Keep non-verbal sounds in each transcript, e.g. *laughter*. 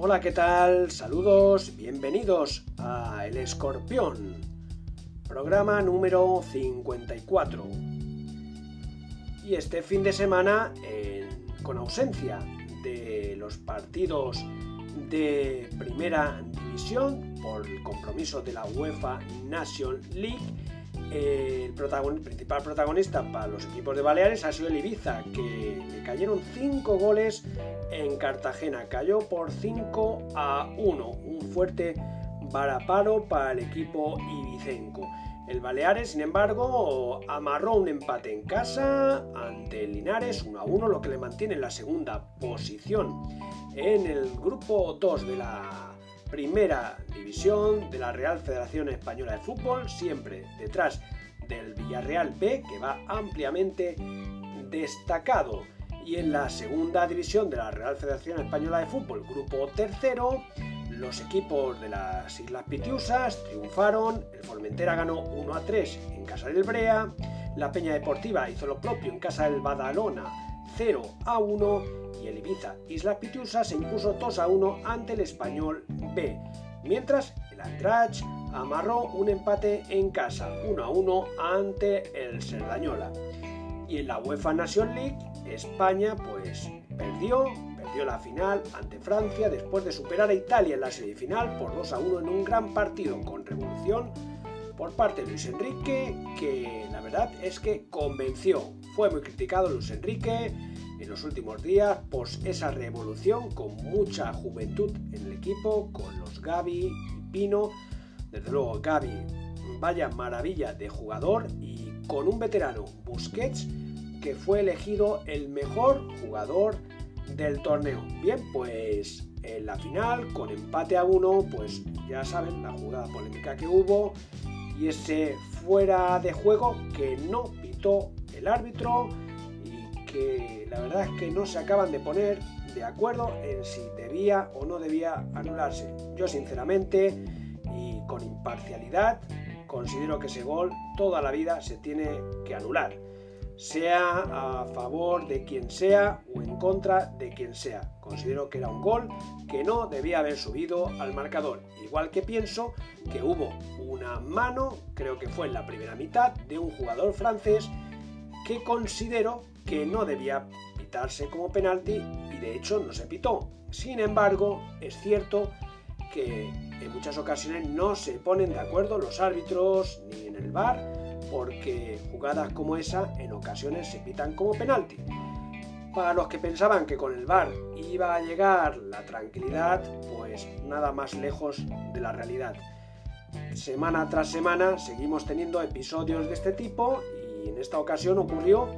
Hola, ¿qué tal? Saludos, bienvenidos a El Escorpión, programa número 54. Y este fin de semana, con ausencia de los partidos de primera división por el compromiso de la UEFA Nation League, el, principal protagonista para los equipos de Baleares ha sido el Ibiza, que le cayeron 5 goles en Cartagena. Cayó por 5 a 1. Un fuerte varaparo para el equipo ibicenco. El Baleares, sin embargo, amarró un empate en casa ante el Linares 1 a 1, lo que le mantiene en la segunda posición en el grupo 2 de la primera división de la Real Federación Española de Fútbol, siempre detrás del Villarreal B, que va ampliamente destacado. Y en la segunda división de la Real Federación Española de Fútbol, grupo tercero, los equipos de las Islas Pitiusas triunfaron, el Formentera ganó 1 a 3 en casa del Brea, la Peña Deportiva hizo lo propio en casa del Badalona 0 a 1 y el Ibiza Islas Pitiusas se impuso 2 a 1 ante el Español B, mientras el Andrach amarró un empate en casa 1 a 1 ante el Serdañola. Y en la UEFA Nation League, España pues perdió, perdió la final ante Francia después de superar a Italia en la semifinal por 2 a 1 en un gran partido con revolución por parte de Luis Enrique, que la verdad es que convenció. Fue muy criticado Luis Enrique en los últimos días por esa revolución con mucha juventud en el equipo, con los Gaby y Pino. Desde luego, Gaby, vaya maravilla de jugador y con un veterano, Busquets, que fue elegido el mejor jugador del torneo. Bien, pues en la final, con empate a uno, pues ya saben la jugada polémica que hubo y ese fuera de juego que no pitó el árbitro y que la verdad es que no se acaban de poner de acuerdo en si debía o no debía anularse. Yo sinceramente y con imparcialidad considero que ese gol toda la vida se tiene que anular sea a favor de quien sea o en contra de quien sea. Considero que era un gol que no debía haber subido al marcador. Igual que pienso que hubo una mano, creo que fue en la primera mitad, de un jugador francés que considero que no debía pitarse como penalti y de hecho no se pitó. Sin embargo, es cierto que en muchas ocasiones no se ponen de acuerdo los árbitros ni en el bar porque jugadas como esa en ocasiones se pitan como penalti. Para los que pensaban que con el VAR iba a llegar la tranquilidad, pues nada más lejos de la realidad. Semana tras semana seguimos teniendo episodios de este tipo y en esta ocasión ocurrió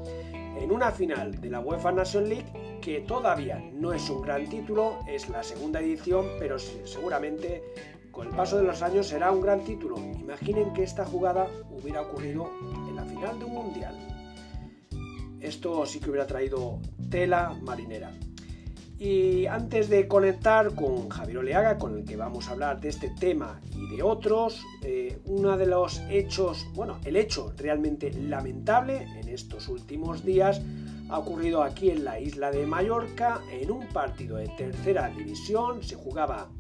en una final de la UEFA Nation League que todavía no es un gran título, es la segunda edición, pero seguramente con el paso de los años será un gran título. Imaginen que esta jugada hubiera ocurrido en la final de un mundial. Esto sí que hubiera traído tela marinera. Y antes de conectar con Javier Oleaga, con el que vamos a hablar de este tema y de otros, eh, uno de los hechos, bueno, el hecho realmente lamentable en estos últimos días ha ocurrido aquí en la isla de Mallorca, en un partido de tercera división, se jugaba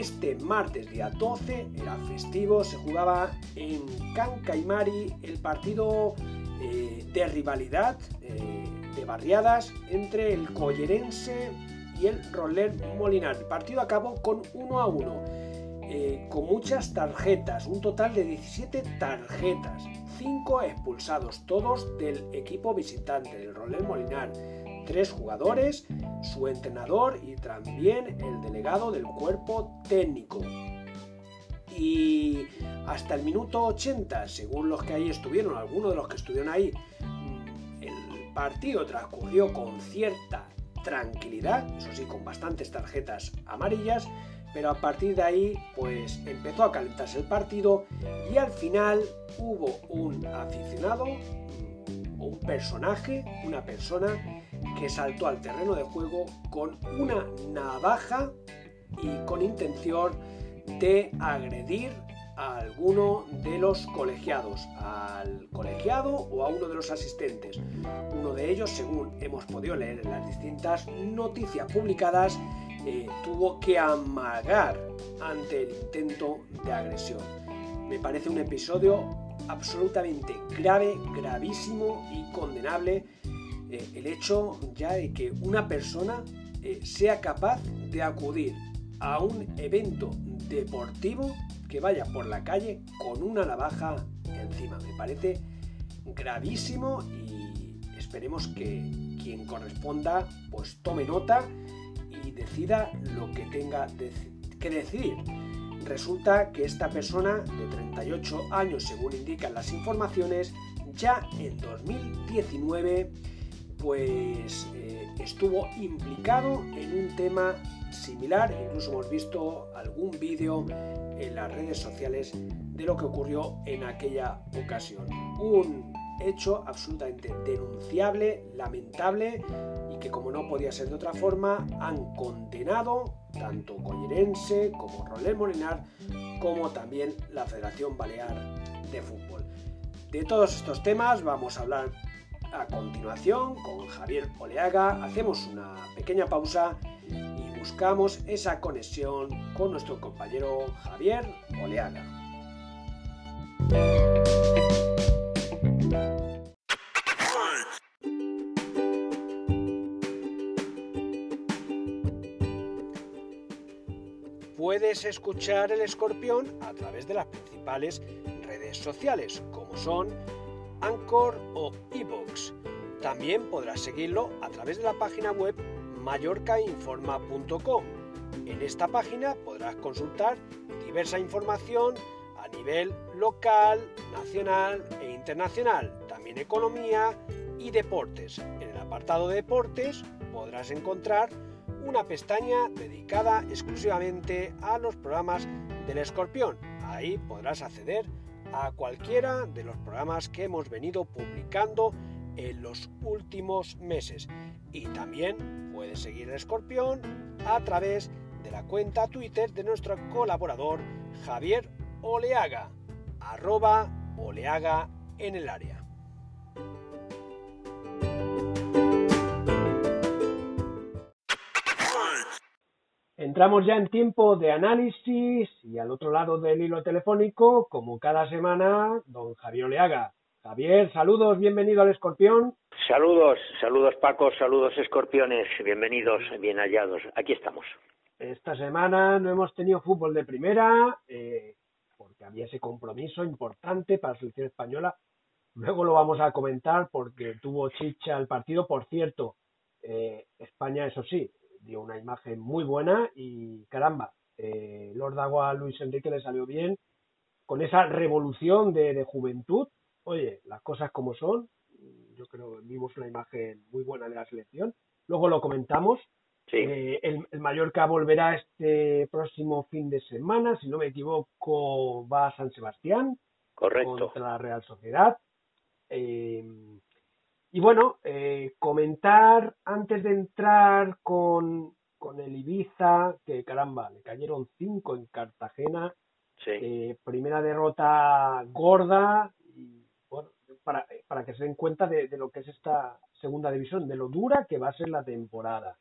este martes día 12, era festivo, se jugaba en Can Caimari el partido eh, de rivalidad eh, de barriadas entre el Collerense y el Roller Molinar. El partido acabó con 1 a 1, eh, con muchas tarjetas, un total de 17 tarjetas, 5 expulsados, todos del equipo visitante del Roller Molinar tres jugadores, su entrenador y también el delegado del cuerpo técnico. Y hasta el minuto 80, según los que ahí estuvieron, algunos de los que estuvieron ahí, el partido transcurrió con cierta tranquilidad, eso sí, con bastantes tarjetas amarillas, pero a partir de ahí pues empezó a calentarse el partido y al final hubo un aficionado o un personaje, una persona que saltó al terreno de juego con una navaja y con intención de agredir a alguno de los colegiados, al colegiado o a uno de los asistentes. Uno de ellos, según hemos podido leer en las distintas noticias publicadas, eh, tuvo que amagar ante el intento de agresión. Me parece un episodio absolutamente grave, gravísimo y condenable eh, el hecho ya de que una persona eh, sea capaz de acudir a un evento deportivo que vaya por la calle con una navaja encima. Me parece gravísimo y esperemos que quien corresponda pues tome nota y decida lo que tenga que decidir. Resulta que esta persona de 38 años, según indican las informaciones, ya en 2019 pues eh, estuvo implicado en un tema similar, incluso hemos visto algún vídeo en las redes sociales de lo que ocurrió en aquella ocasión. Un hecho absolutamente denunciable, lamentable y que como no podía ser de otra forma han condenado tanto Collerense como Rolé Molinar como también la Federación Balear de Fútbol. De todos estos temas vamos a hablar a continuación con Javier Oleaga. Hacemos una pequeña pausa y buscamos esa conexión con nuestro compañero Javier Oleaga. Puedes escuchar el escorpión a través de las principales redes sociales, como son Anchor o Evox. También podrás seguirlo a través de la página web mallorcainforma.com. En esta página podrás consultar diversa información a nivel local, nacional e internacional, también economía y deportes. En el apartado de deportes podrás encontrar una pestaña dedicada exclusivamente a los programas del escorpión. Ahí podrás acceder a cualquiera de los programas que hemos venido publicando en los últimos meses. Y también puedes seguir el escorpión a través de la cuenta Twitter de nuestro colaborador Javier Oleaga, arroba Oleaga en el área. Entramos ya en tiempo de análisis y al otro lado del hilo telefónico, como cada semana, don Javier Oleaga. Javier, saludos, bienvenido al Escorpión. Saludos, saludos Paco, saludos Escorpiones, bienvenidos, bien hallados. Aquí estamos. Esta semana no hemos tenido fútbol de primera, eh, porque había ese compromiso importante para la selección española. Luego lo vamos a comentar porque tuvo chicha el partido. Por cierto, eh, España, eso sí, dio una imagen muy buena y caramba, eh, Lord Agua Luis Enrique le salió bien con esa revolución de, juventud. Oye, las cosas como son, yo creo que vimos una imagen muy buena de la selección. Luego lo comentamos. Eh, el, el, Mallorca volverá este próximo fin de semana, si no me equivoco, va a San Sebastián Correcto. contra la Real Sociedad. Eh, y bueno, eh, comentar antes de entrar con, el Ibiza, que caramba, le cayeron cinco en Cartagena. Eh, primera derrota gorda. Y bueno, para, para que se den cuenta de, lo que es esta segunda división, de lo dura que va a ser la temporada.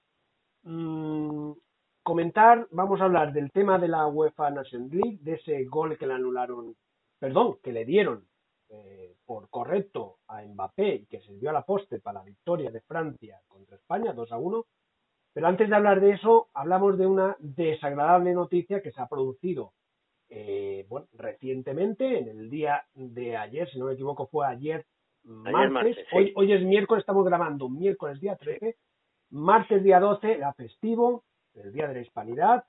Mm, comentar, vamos a hablar del tema de la UEFA Nation League, de ese gol que le anularon, perdón, que le dieron eh, por correcto a Mbappé y que sirvió a la poste para la victoria de Francia contra España 2 a 1. Pero antes de hablar de eso, hablamos de una desagradable noticia que se ha producido eh, bueno, recientemente, en el día de ayer, si no me equivoco, fue ayer, martes. hoy, hoy es miércoles, estamos grabando miércoles día 13. Martes día 12 era festivo, el Día de la Hispanidad.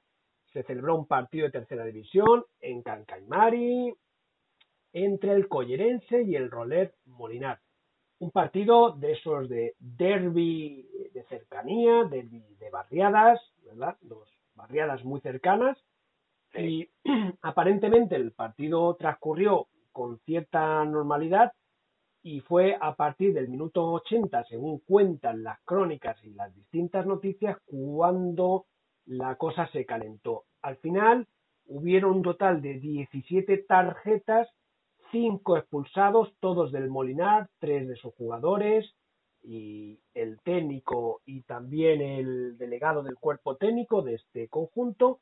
Se celebró un partido de tercera división en Cancaimari, entre el Collerense y el Rolet Molinar. Un partido de esos de derby de cercanía, derby de barriadas, ¿verdad? Dos barriadas muy cercanas. Y *clears throat* aparentemente el partido transcurrió con cierta normalidad y fue a partir del minuto 80, según cuentan las crónicas y las distintas noticias, cuando la cosa se calentó. Al final hubieron un total de 17 tarjetas cinco expulsados, todos del Molinar, tres de sus jugadores. y el técnico y también el delegado del cuerpo técnico de este conjunto.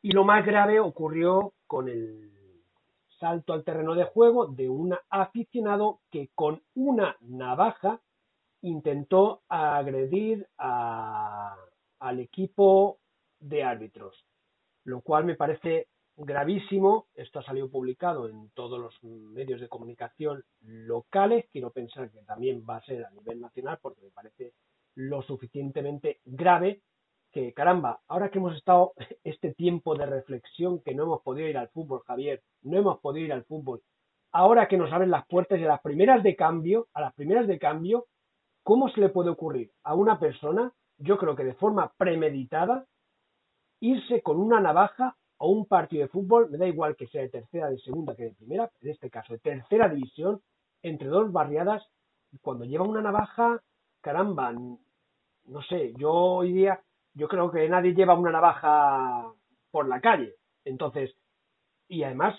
Y lo más grave ocurrió con el salto al terreno de juego de un aficionado que con una navaja intentó agredir al equipo de árbitros, lo cual me parece gravísimo. Esto ha salido publicado en todos los medios de comunicación locales. Quiero pensar que también va a ser a nivel nacional porque me parece lo suficientemente grave que, caramba, ahora que hemos estado *laughs* este tiempo de reflexión que no hemos podido ir al fútbol, Javier, no hemos podido ir al fútbol, ahora que nos abren las puertas y a las primeras de cambio, a las primeras de cambio, ¿cómo se le puede ocurrir a una persona, yo creo que de forma premeditada, irse con una navaja a un partido de fútbol, me da igual que sea de tercera, de segunda que de primera, en este caso de tercera división, entre dos barriadas, cuando lleva una navaja, caramba, no sé, yo hoy día, yo creo que nadie lleva una navaja por la calle. Entonces, y además,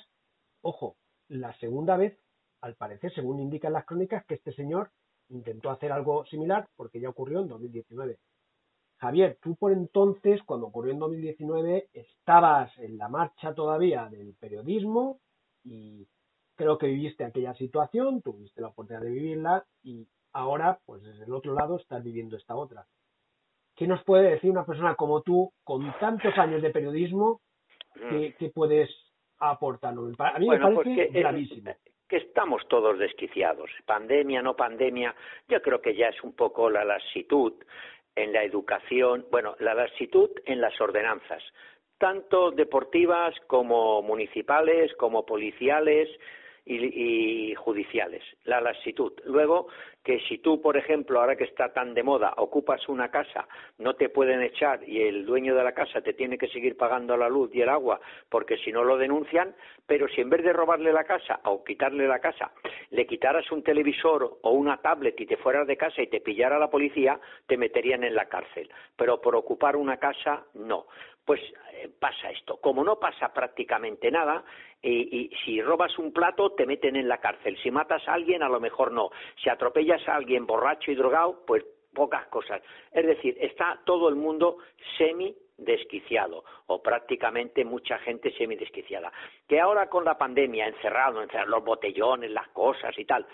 ojo, la segunda vez, al parecer, según indican las crónicas, que este señor intentó hacer algo similar porque ya ocurrió en 2019. Javier, tú por entonces, cuando ocurrió en 2019, estabas en la marcha todavía del periodismo y creo que viviste aquella situación, tuviste la oportunidad de vivirla y ahora, pues desde el otro lado, estás viviendo esta otra. ¿Qué nos puede decir una persona como tú, con tantos años de periodismo, que, mm. puedes aportarnos? A mí me parece gravísimo que estamos todos desquiciados. Pandemia, no pandemia, yo creo que ya es un poco la laxitud en la educación, bueno, la laxitud en las ordenanzas, tanto deportivas como municipales, como policiales, y, judiciales, la laxitud. Luego, que si tú, por ejemplo, ahora que está tan de moda, ocupas una casa, no te pueden echar y el dueño de la casa te tiene que seguir pagando la luz y el agua porque si no lo denuncian, pero si en vez de robarle la casa o quitarle la casa, le quitaras un televisor o una tablet y te fueras de casa y te pillara la policía, te meterían en la cárcel. Pero por ocupar una casa, no pues eh, pasa esto. Como no pasa prácticamente nada, y, si robas un plato te meten en la cárcel. Si matas a alguien, a lo mejor no. Si atropellas a alguien borracho y drogado, pues pocas cosas. Es decir, está todo el mundo semi desquiciado o prácticamente mucha gente semi desquiciada. Que ahora con la pandemia, encerrado, encerrado los botellones, las cosas y tal,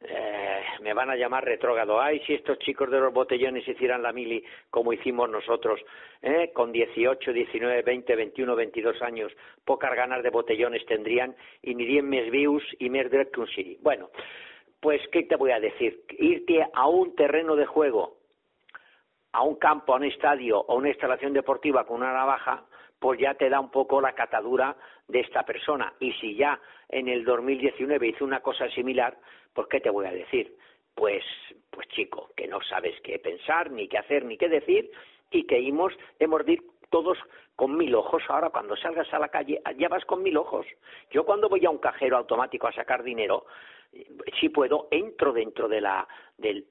eh, me van a llamar retrógrado. Ay, si estos chicos de los botellones hicieran la mili como hicimos nosotros, eh, con 18, 19, 20, 21, 22 años, pocas ganas de botellones tendrían y mirien més vius y més dret que un siri. Bueno, pues, ¿qué te voy a decir? Irte a un terreno de juego, a un campo, a un estadio o una instalación deportiva con una navaja, pues ya te da un poco la catadura de esta persona. Y si ya en el 2019 hizo una cosa similar, pues ¿qué te voy a decir? Pues, pues chico, que no sabes qué pensar, ni qué hacer, ni qué decir, y que hemos, hemos de todos con mil ojos. Ahora, cuando salgas a la calle, ya vas con mil ojos. Yo cuando voy a un cajero automático a sacar dinero, si puedo, entro dentro de la, de,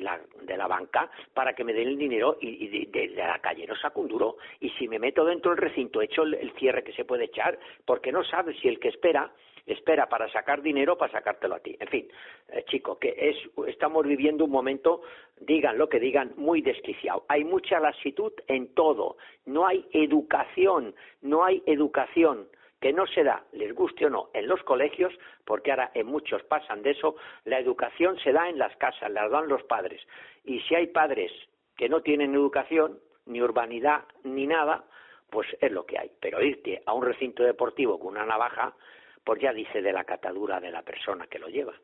la, de la banca para que me den el dinero y, de, la calle no saco un duro. Y si me meto dentro del recinto, echo el, el cierre que se puede echar, porque no sabes si el que espera espera para sacar dinero para sacártelo a ti. En fin, eh, chico, que es, estamos viviendo un momento, digan lo que digan, muy desquiciado. Hay mucha laxitud en todo. No hay educación, no hay educación que no se da, les guste o no, en los colegios, porque ahora en muchos pasan de eso, la educación se da en las casas, la dan los padres. Y si hay padres que no tienen educación, ni urbanidad, ni nada, pues es lo que hay. Pero irte a un recinto deportivo con una navaja, pues ya dice de la catadura de la persona que lo lleva.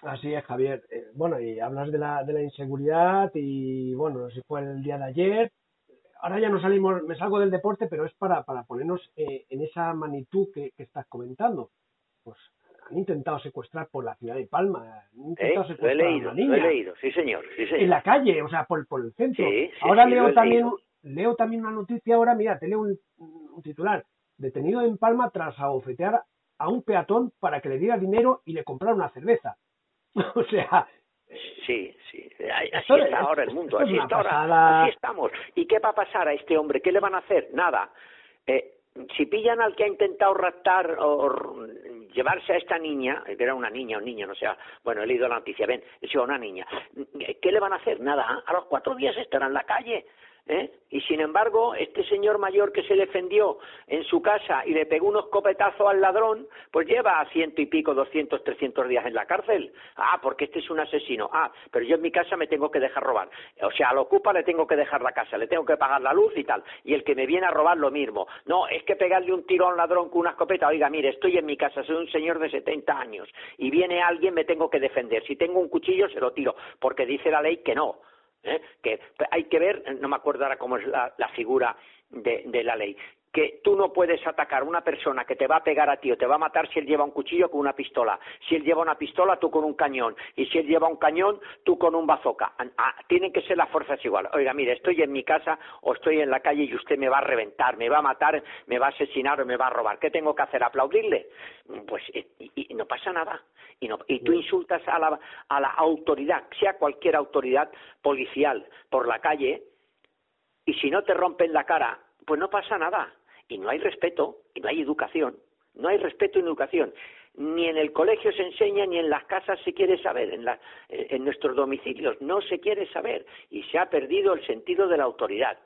Así es, Javier. Eh, bueno, y hablas de la, de la inseguridad y, bueno, si fue el día de ayer, ahora ya no salimos, me salgo del deporte, pero es para, para ponernos eh, en esa magnitud que, estás comentando. Pues han intentado secuestrar por la ciudad de Palma, han intentado ¿Eh? secuestrar he leído, a una niña. Lo he leído, sí señor, sí señor. En la calle, o sea, por, por el centro. ahora leo también, leo también una noticia ahora, mira, te leo un, titular. Detenido en Palma tras abofetear a un peatón para que le diera dinero y le comprara una cerveza. *laughs* o sea, Sí, sí. Así está ahora el mundo, así está ahora, así estamos. ¿Y qué va a pasar a este hombre? ¿Qué le van a hacer? Nada. Eh, si pillan al que ha intentado raptar o llevarse a esta niña, que era una niña o un niño, no sé, bueno, he leído la noticia, ven, es una niña, ¿qué le van a hacer? Nada, a los cuatro días estará en la calle, ¿Eh? Sin embargo, este señor mayor que se defendió en su casa y le pegó unos copetazos al ladrón, pues lleva ciento y pico, doscientos, trescientos días en la cárcel. Ah, porque este es un asesino. Ah, pero yo en mi casa me tengo que dejar robar. O sea, al ocupa le tengo que dejar la casa, le tengo que pagar la luz y tal. Y el que me viene a robar lo mismo. No, es que pegarle un tiro a un ladrón con una escopeta, oiga, mire, estoy en mi casa, soy un señor de setenta años y viene alguien, me tengo que defender. Si tengo un cuchillo, se lo tiro, porque dice la ley que no. ¿Eh? que hay que ver, no me acuerdo ahora cómo es la, figura de, la ley, que tú no puedes atacar a una persona que te va a pegar a ti o te va a matar si él lleva un cuchillo con una pistola. Si él lleva una pistola, tú con un cañón. Y si él lleva un cañón, tú con un bazooka. Ah, tienen que ser las fuerzas iguales. Oiga, mire, estoy en mi casa o estoy en la calle y usted me va a reventar, me va a matar, me va a asesinar o me va a robar. ¿Qué tengo que hacer? ¿Aplaudirle? Pues eh, y, no pasa nada. Y, no, y tú insultas a la, a la autoridad, sea cualquier autoridad policial, por la calle, y si no te rompen la cara, pues no pasa nada y no hay respeto y no hay educación. No hay respeto y educación. Ni en el colegio se enseña, ni en las casas se quiere saber, en, en nuestros domicilios no se quiere saber y se ha perdido el sentido de la autoridad.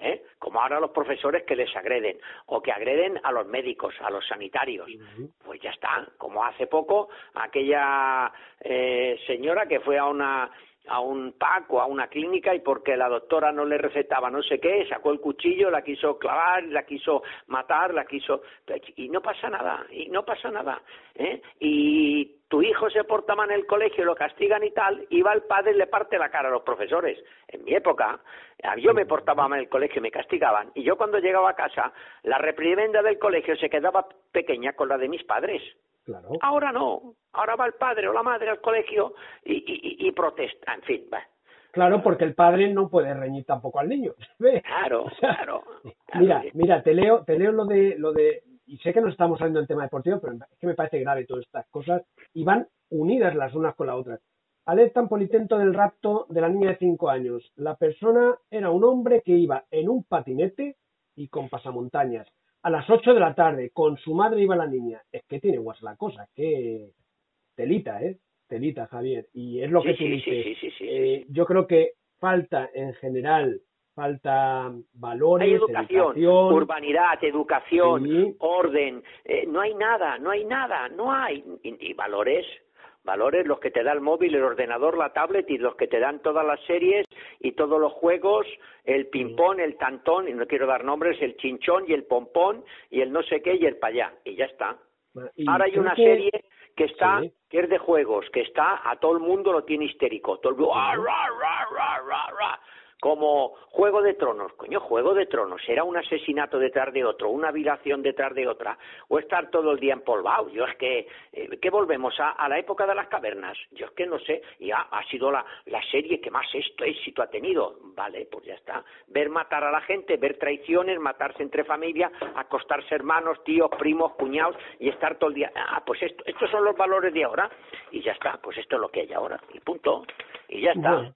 ¿Eh? como ahora los profesores que les agreden o que agreden a los médicos, a los sanitarios. Pues ya está, como hace poco aquella eh, señora que fue a una a un PAC o a una clínica y porque la doctora no le recetaba no sé qué, sacó el cuchillo, la quiso clavar, la quiso matar, la quiso... y no pasa nada, y no pasa nada. ¿eh? Y tu hijo se porta mal en el colegio, lo castigan y tal, y va el padre y le parte la cara a los profesores. En mi época, yo me portaba mal en el colegio y me castigaban, y yo cuando llegaba a casa, la reprimenda del colegio se quedaba pequeña con la de mis padres. Ahora no. Ahora va el padre o la madre al colegio y, protesta. En fin, va. Claro, porque el padre no puede reñir tampoco al niño. *laughs* Claro, claro, Mira, mira, te leo, te leo lo de, lo de, y sé que no estamos hablando del tema deportivo, pero es que me parece grave todas estas cosas y van unidas las unas con las otras. Alertan por intento del rapto de la niña de cinco años. La persona era un hombre que iba en un patinete y con pasamontañas a las 8 de la tarde, con su madre iba la niña. Es que tiene guas la cosa, que telita, ¿eh? Telita, Javier. Y es lo que tú dices. Eh, yo creo que falta en general, falta valores, hay educación, urbanidad, educación, orden. Eh, no hay nada, no hay nada, no hay. y valores, valores los que te da el móvil, el ordenador, la tablet y los que te dan todas las series y todos los juegos, el ping-pong, el tantón, y no quiero dar nombres, el chinchón y el pompón y el no sé qué y el payá, y ya está. Ahora hay una serie que está, que es de juegos, que está, a todo el mundo lo tiene histérico, todo el mundo, como Juego de Tronos, coño, Juego de Tronos, era un asesinato detrás de otro, una violación detrás de otra, o estar todo el día empolvado. Yo es que, eh, ¿qué volvemos? A, la época de las cavernas. Yo es que no sé, y ha, sido la, serie que más esto, éxito ha tenido. Vale, pues ya está. Ver matar a la gente, ver traiciones, matarse entre familia, acostarse hermanos, tíos, primos, cuñados, y estar todo el día. Ah, pues esto, estos son los valores de ahora, y ya está, pues esto es lo que hay ahora, y punto. Y ya está.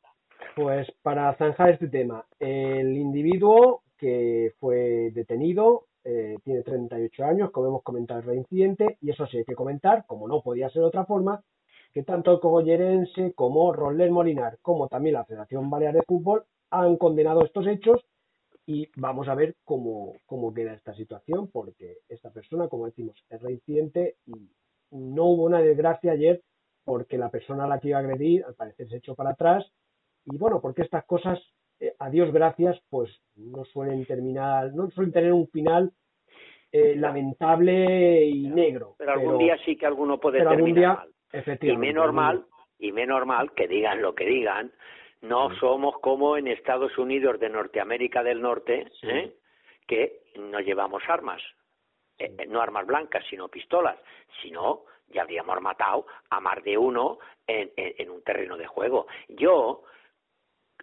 Pues para zanjar este tema, el individuo que fue detenido eh, tiene 38 años, como hemos comentado el reincidente, y eso sí hay que comentar, como no podía ser de otra forma, que tanto el cogollerense como Roller Molinar, como también la Federación Balear de Fútbol, han condenado estos hechos y vamos a ver cómo, cómo queda esta situación, porque esta persona, como decimos, es reincidente y no hubo una desgracia ayer porque la persona a la que iba a agredir al parecer se echó para atrás y bueno, porque estas cosas, eh, a Dios gracias, pues no suelen terminar, no suelen tener un final eh, lamentable y negro. Pero, algún día sí que alguno puede terminar mal. Y menos mal, y menos mal que digan lo que digan, no somos como en Estados Unidos de Norteamérica del Norte, ¿eh? que no llevamos armas, no armas blancas, sino pistolas, sino ya habríamos matado a más de uno en, en un terreno de juego. Yo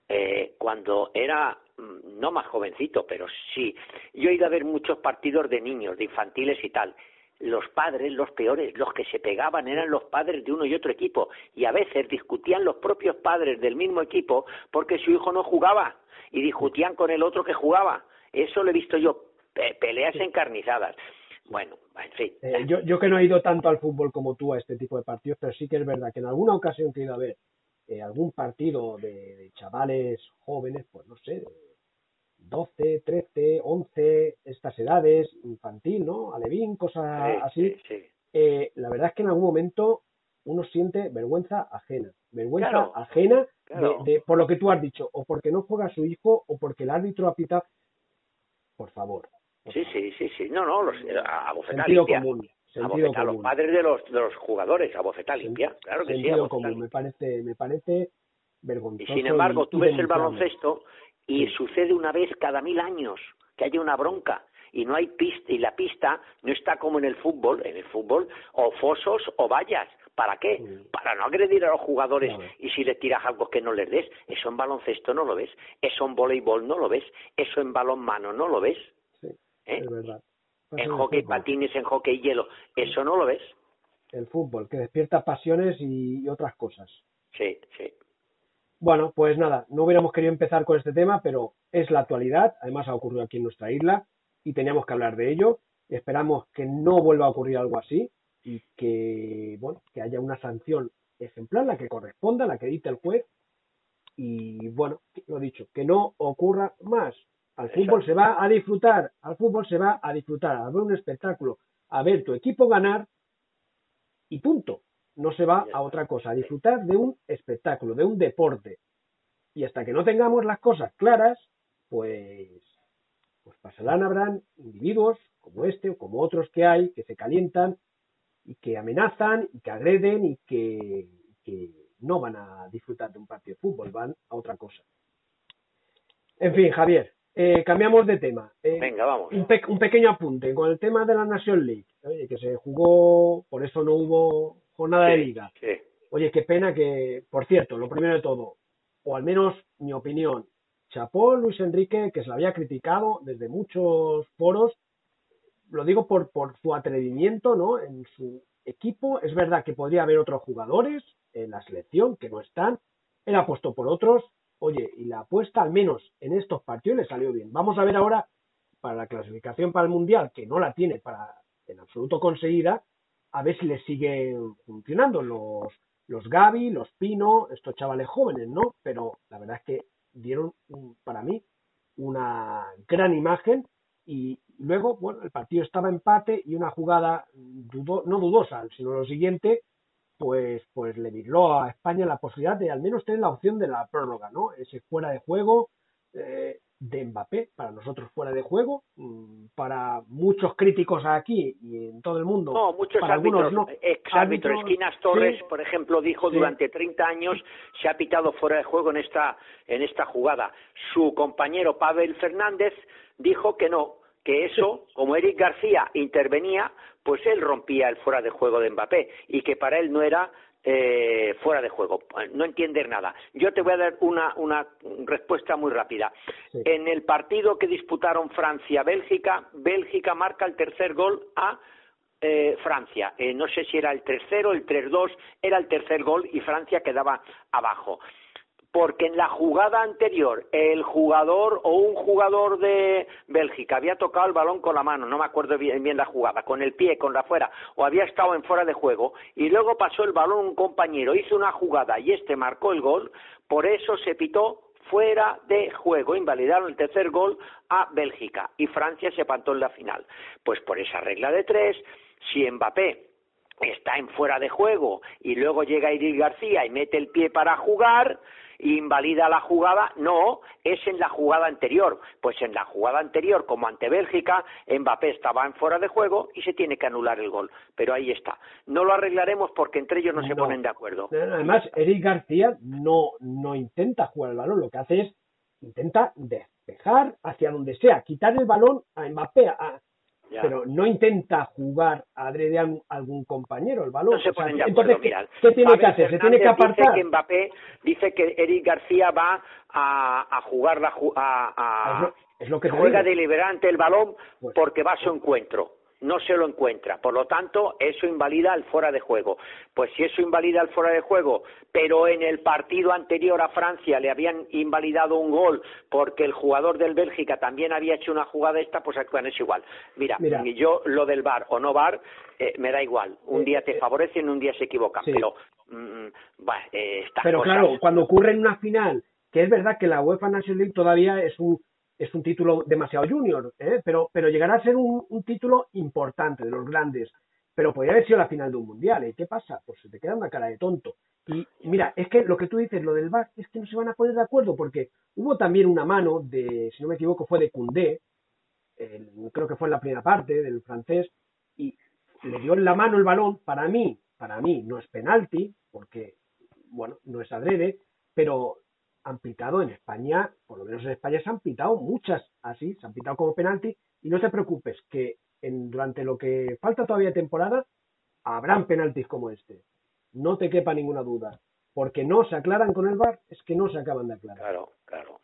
eh, cuando era mm, no más jovencito, pero sí, yo he ido a ver muchos partidos de niños, de infantiles y tal. Los padres, los peores, los que se pegaban eran los padres de uno y otro equipo. Y a veces discutían los propios padres del mismo equipo porque su hijo no jugaba y discutían con el otro que jugaba. Eso lo he visto yo peleas encarnizadas. Bueno, en fin. Eh, yo, yo que no he ido tanto al fútbol como tú a este tipo de partidos, pero sí que es verdad que en alguna ocasión que he ido a ver eh, algún partido de, chavales jóvenes, pues no sé, de 12, 13, 11, estas edades, infantil, ¿no? Alevín, cosas así. Eh, la verdad es que en algún momento uno siente vergüenza ajena. Vergüenza ajena De, por lo que tú has dicho, o porque no juega su hijo, o porque el árbitro apita. Por favor. sí, sí, sí, sí. No, no, los, a bofeta limpia. Común, a, los padres de los, de los jugadores, a bofeta limpia. Claro que sí. común. Me parece, me parece vergonzoso. Y sin embargo, tú ves el baloncesto y sucede una vez cada mil años que haya una bronca y no hay pista y la pista no está como en el fútbol, en el fútbol o fosos o vallas. ¿Para qué? Para no agredir a los jugadores y si les tiras algo que no les des. Eso en baloncesto no lo ves, eso en voleibol no lo ves, eso en balonmano no lo ves. Sí, ¿Eh? es verdad. En hockey patines, en hockey hielo, eso no lo ves. El fútbol, que despierta pasiones y otras cosas. Sí, sí. Bueno, pues nada, no hubiéramos querido empezar con este tema, pero es la actualidad, además ha ocurrido aquí en nuestra isla y teníamos que hablar de ello. Esperamos que no vuelva a ocurrir algo así y que, bueno, que haya una sanción ejemplar, la que corresponda, la que dicte el juez. Y bueno, lo dicho, que no ocurra más. Al fútbol se va a disfrutar, al fútbol se va a disfrutar, a ver un espectáculo, a ver tu equipo ganar y punto. No se va a otra cosa, a disfrutar de un espectáculo, de un deporte. Y hasta que no tengamos las cosas claras, pues pues pasarán, habrán individuos como este o como otros que hay que se calientan y que amenazan y que agreden y que, no van a disfrutar de un partido de fútbol, van a otra cosa. En fin, Javier, eh, cambiamos de tema. Eh, Venga, vamos. Un, pequeño apunte con el tema de la Nation League, oye, que se jugó, por eso no hubo jornada de liga. Oye, qué pena que, por cierto, lo primero de todo, o al menos mi opinión, chapó Luis Enrique, que se lo había criticado desde muchos foros, lo digo por, por su atrevimiento, ¿no? En su equipo, es verdad que podría haber otros jugadores en la selección que no están, él apostó por otros, oye, y la apuesta al menos en estos partidos le salió bien. Vamos a ver ahora para la clasificación para el Mundial, que no la tiene para en absoluto conseguida, a ver si le siguen funcionando los, los Gaby, los Pino, estos chavales jóvenes, ¿no? Pero la verdad es que dieron para mí una gran imagen y luego, bueno, el partido estaba empate y una jugada no dudosa, sino lo siguiente, pues, pues le dio a España la posibilidad de al menos tener la opción de la prórroga, ¿no? Ese fuera de juego, eh, de Mbappé, para nosotros fuera de juego, mm, para muchos críticos aquí y en todo el mundo. No, muchos para árbitros, no. ex árbitros, Esquinas Torres, por ejemplo, dijo durante 30 años se ha pitado fuera de juego en esta, en esta jugada. Su compañero Pavel Fernández dijo que no, que eso, como Eric García intervenía, pues él rompía el fuera de juego de Mbappé y que para él no era eh, fuera de juego, no entiender nada. Yo te voy a dar una, una respuesta muy rápida. En el partido que disputaron Francia-Bélgica, Bélgica marca el tercer gol a eh, Francia. Eh, no sé si era el 3-0, el 3-2, era el tercer gol y Francia quedaba abajo porque en la jugada anterior el jugador o un jugador de Bélgica había tocado el balón con la mano, no me acuerdo bien, bien, la jugada, con el pie, con la fuera, o había estado en fuera de juego, y luego pasó el balón un compañero, hizo una jugada y este marcó el gol, por eso se pitó fuera de juego, invalidaron el tercer gol a Bélgica y Francia se pantó en la final. Pues por esa regla de tres, si Mbappé está en fuera de juego y luego llega Iris García y mete el pie para jugar, invalida la jugada, no, es en la jugada anterior. Pues en la jugada anterior, como ante Bélgica, Mbappé estaba en fuera de juego y se tiene que anular el gol. Pero ahí está. No lo arreglaremos porque entre ellos no, se ponen de acuerdo. Además, Eric García no, no intenta jugar el balón, lo que hace es intenta despejar hacia donde sea, quitar el balón a Mbappé, a, pero no intenta jugar adrede a algún compañero el balón. No se ponen de acuerdo, ¿qué, tiene que hacer? ¿Se tiene que apartar? Dice que Mbappé dice que Eric García va a, a jugar la a, a es lo, que juega deliberante el balón pues porque va a su encuentro. No se lo encuentra. Por lo tanto, eso invalida el fuera de juego. Pues si eso invalida el fuera de juego, pero en el partido anterior a Francia le habían invalidado un gol porque el jugador del Bélgica también había hecho una jugada esta, pues actúan es igual. Mira, yo lo del VAR o no VAR eh, me da igual. Un día te favorecen, un día se equivocan, pero mm, eh, Pero claro, cuando ocurre en una final, que es verdad que la UEFA National League todavía es un es un título demasiado junior, ¿eh? pero, pero llegará a ser un, título importante de los grandes. Pero podría haber sido la final de un mundial. ¿eh? ¿Qué pasa? Pues se te queda una cara de tonto. Y mira, es que lo que tú dices, lo del VAR, es que no se van a poner de acuerdo porque hubo también una mano de, si no me equivoco, fue de Koundé, creo que fue en la primera parte del francés, y le dio en la mano el balón. Para mí, para mí no es penalti, porque, bueno, no es adrede, pero han pitado en España, por lo menos en España se han pitado muchas así, se han pitado como penalti y no te preocupes que en, durante lo que falta todavía temporada habrán penaltis como este. No te quepa ninguna duda. Porque no se aclaran con el VAR, es que no se acaban de aclarar. Claro, claro.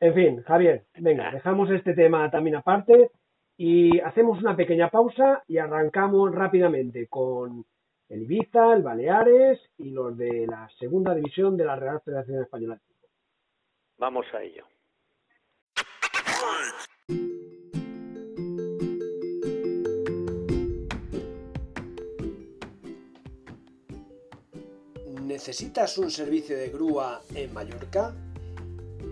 En fin, Javier, venga, dejamos este tema también aparte y hacemos una pequeña pausa y arrancamos rápidamente con el Ibiza, el Baleares y los de la segunda división de la Real Federación Española. Vamos a ello. ¿Necesitas un servicio de grúa en Mallorca?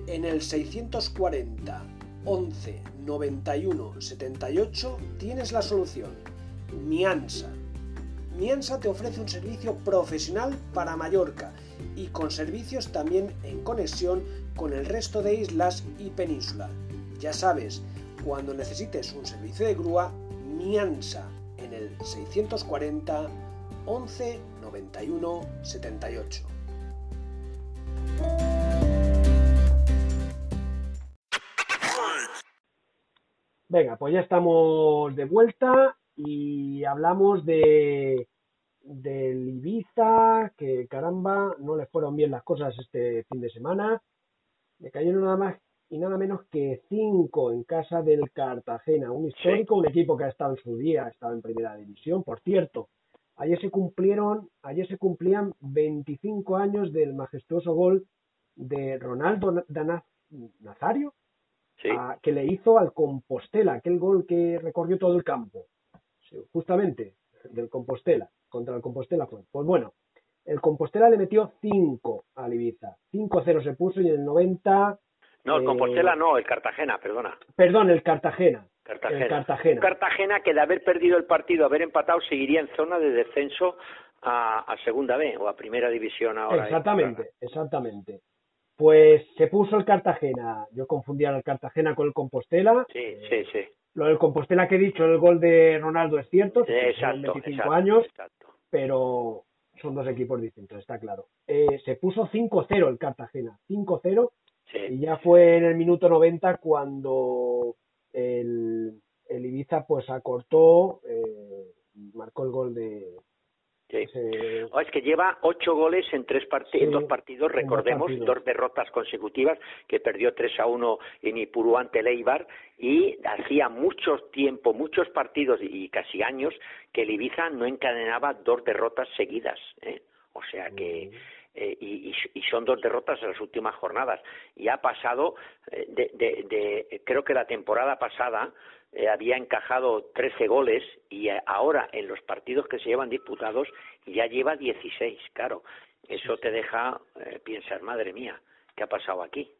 En el 640 11 91 78 tienes la solución. Miansa Miensa te ofrece un servicio profesional para Mallorca y con servicios también en conexión con el resto de islas y península. Ya sabes, cuando necesites un servicio de grúa, Miansa en el 640 11 91 78. Venga, pues ya estamos de vuelta y hablamos de del Ibiza, que caramba, no le fueron bien las cosas este fin de semana. Le cayeron nada más y nada menos que cinco en casa del Cartagena, un histórico, un equipo que ha estado en su día, ha estado en primera división. Por cierto, ayer se cumplieron, ayer se cumplían 25 años del majestuoso gol de Ronaldo Nazario, que le hizo al Compostela, aquel gol que recorrió todo el campo justamente del Compostela, contra el Compostela fue. Pues bueno, el Compostela le metió 5 al Ibiza. 5-0 se puso y en el 90... No, el Compostela eh, no, el Cartagena, perdona. Perdón, el Cartagena. Cartagena. El Cartagena. Cartagena que de haber perdido el partido, haber empatado, seguiría en zona de descenso a, Segunda B o a Primera División ahora. Exactamente, exactamente. Pues se puso el Cartagena. Yo confundía el Cartagena con el Compostela. Sí, sí, sí. Lo del Compostela que he dicho, el gol de Ronaldo es cierto, exacto, 25 años, pero son dos equipos distintos, está claro. Eh, se puso 5-0 el Cartagena, 5-0, y ya fue en el minuto 90 cuando el, el Ibiza pues acortó, eh, marcó el gol de, Oh, es que lleva ocho goles en tres en dos partidos, recordemos, dos, derrotas consecutivas, que perdió 3 a 1 en Ipurú ante Leibar, y hacía mucho tiempo, muchos partidos y casi años que el Ibiza no encadenaba dos derrotas seguidas. ¿eh? O sea que. Eh, y, son dos derrotas en las últimas jornadas. Y ha pasado, eh, de, de, creo que la temporada pasada eh, había encajado 13 goles y eh, ahora en los partidos que se llevan disputados ya lleva 16, claro. Eso te deja eh, pensar, madre mía, ¿qué ha pasado aquí?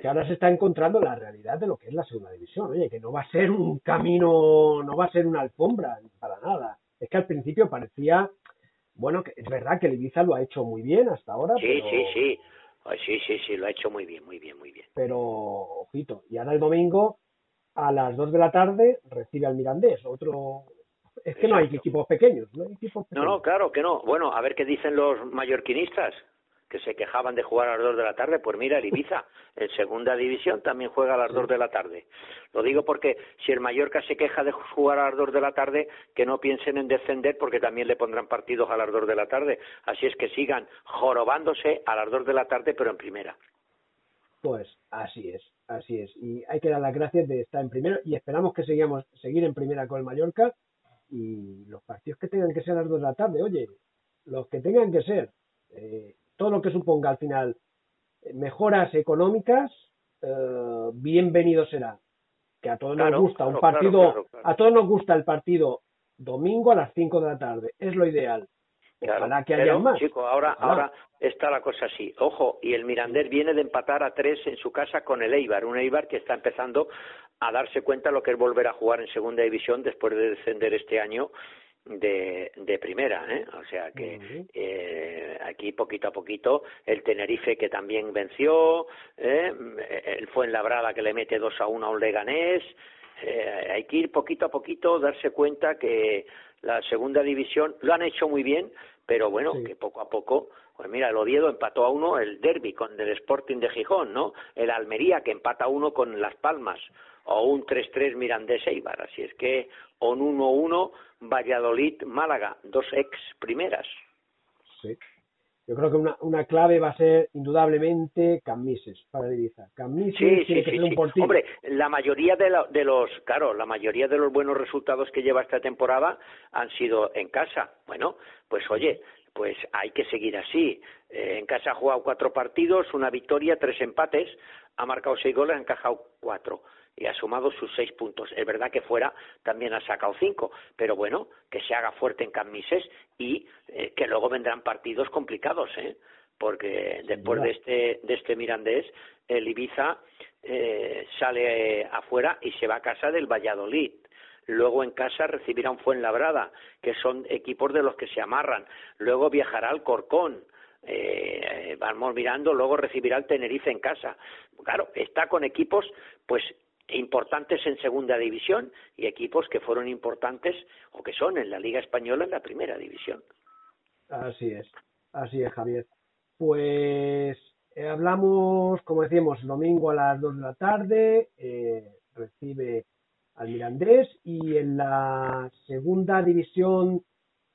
Que ahora se está encontrando la realidad de lo que es la segunda división, oye, que no va a ser un camino, no va a ser una alfombra para nada. Es que al principio parecía, bueno, que es verdad que el Ibiza lo ha hecho muy bien hasta ahora. Sí, sí, sí. Sí, sí, sí, lo ha hecho muy bien, muy bien, muy bien. Pero, ojito, y ahora el domingo a las 2 de la tarde recibe al Mirandés, otro... Es que no hay equipos pequeños, no hay equipos No, no, claro que no. Bueno, a ver qué dicen los mallorquinistas, que se quejaban de jugar a las 2 de la tarde. Pues mira, el Ibiza, *laughs* en segunda división, también juega a las 2 de la tarde. Lo digo porque si el Mallorca se queja de jugar a las 2 de la tarde, que no piensen en descender porque también le pondrán partidos a las 2 de la tarde. Así es que sigan jorobándose a las 2 de la tarde, pero en primera. Pues así es Así es, y hay que dar las gracias de estar en primero y esperamos que sigamos seguir en primera con el Mallorca y los partidos que tengan que ser a las dos de la tarde, oye, los que tengan que ser, eh, todo lo que suponga al final eh, mejoras económicas, eh, bienvenido será. Que a todos nos gusta un partido, a todos nos gusta el partido domingo a las 5 de la tarde, es lo ideal. Ojalá que haya más. Chico, ahora, ahora está la cosa así. Ojo, y el Mirandés viene de empatar a tres en su casa con el Eibar, un Eibar que está empezando a darse cuenta de lo que es volver a jugar en segunda división después de descender este año de, de primera, ¿eh? O sea que eh, aquí poquito a poquito el Tenerife que también venció, ¿eh? el Fuenlabrada que le mete 2 a 1 a un Leganés, eh, hay que ir poquito a poquito, darse cuenta que la segunda división lo han hecho muy bien, pero bueno, que poco a poco, pues mira, el Oviedo empató a uno el derby con el Sporting de Gijón, ¿no? El Almería que empata a uno con Las Palmas, o un 3-3 Mirandés Eibar, así es que, un 1-1 Valladolid Málaga, dos ex primeras. Sí. Yo creo que una, una clave va a ser indudablemente Camises para Ibiza. Camises sí, tiene que ser un Hombre, la mayoría de, de, los, claro, la mayoría de los buenos resultados que lleva esta temporada han sido en casa. Bueno, pues oye, pues hay que seguir así. Eh, en casa ha jugado cuatro partidos, una victoria, tres empates, ha marcado seis goles, ha encajado cuatro y ha sumado sus seis puntos. Es verdad que fuera también ha sacado cinco, pero bueno, que se haga fuerte en Camises y eh, que luego vendrán partidos complicados, ¿eh? porque después de este, de este Mirandés, el Ibiza eh, sale afuera y se va a casa del Valladolid. Luego en casa recibirá un Fuenlabrada, que son equipos de los que se amarran. Luego viajará al Corcón, eh, vamos mirando, luego recibirá el Tenerife en casa. Claro, está con equipos pues importantes en segunda división y equipos que fueron importantes o que son en la Liga Española en la primera división. Así es, así es, Javier. Pues eh, hablamos, como decíamos, domingo a las 2 de la tarde, eh, recibe al Mirandés y en la segunda división,